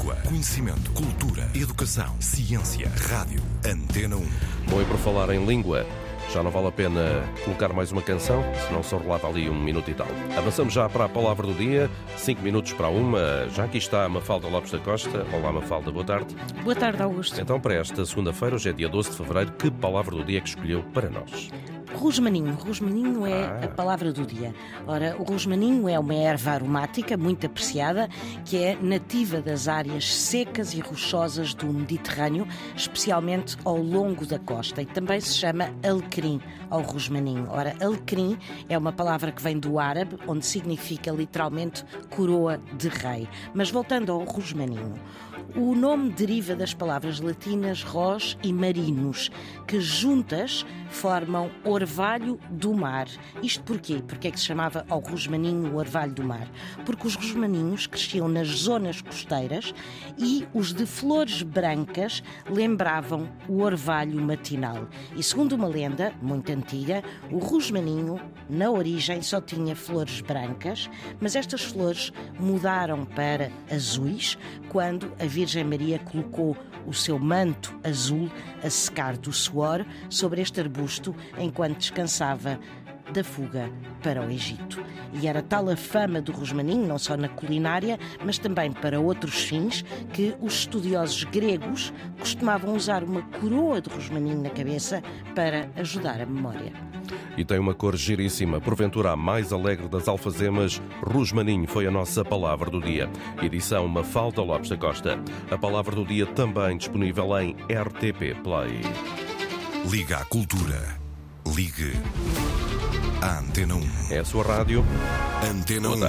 Língua, conhecimento, cultura, educação, ciência, rádio. Antena 1. Bom, e por falar em língua, já não vale a pena colocar mais uma canção, senão só rolava ali um minuto e tal. Avançamos já para a palavra do dia, cinco minutos para uma. Já aqui está a Mafalda Lopes da Costa. Olá, Mafalda, boa tarde. Boa tarde, Augusto. Então, para esta segunda-feira, hoje é dia 12 de fevereiro, que palavra do dia é que escolheu para nós? Rosmaninho. Rosmaninho é a palavra do dia. Ora, o rosmaninho é uma erva aromática muito apreciada que é nativa das áreas secas e rochosas do Mediterrâneo, especialmente ao longo da costa. E também se chama alecrim ao rosmaninho. Ora, alecrim é uma palavra que vem do árabe, onde significa literalmente coroa de rei. Mas voltando ao rosmaninho. O nome deriva das palavras latinas ros e marinos, que juntas formam orvalho do mar. Isto porquê? Porque é que se chamava ao rosmaninho o orvalho do mar? Porque os rosmaninhos cresciam nas zonas costeiras e os de flores brancas lembravam o orvalho matinal. E segundo uma lenda muito antiga, o rosmaninho, na origem, só tinha flores brancas, mas estas flores mudaram para azuis quando a Virgem Maria colocou o seu manto azul a secar do suor sobre este arbusto enquanto descansava da fuga para o Egito. E era tal a fama do rosmaninho, não só na culinária, mas também para outros fins, que os estudiosos gregos costumavam usar uma coroa de rosmaninho na cabeça para ajudar a memória. E tem uma cor giríssima, porventura a mais alegre das alfazemas, Rosmaninho foi a nossa palavra do dia. Edição Mafalda Lopes da Costa. A palavra do dia também disponível em RTP Play. Liga à cultura. Ligue à Antena 1. É a sua rádio. Antena Boa 1. tarde.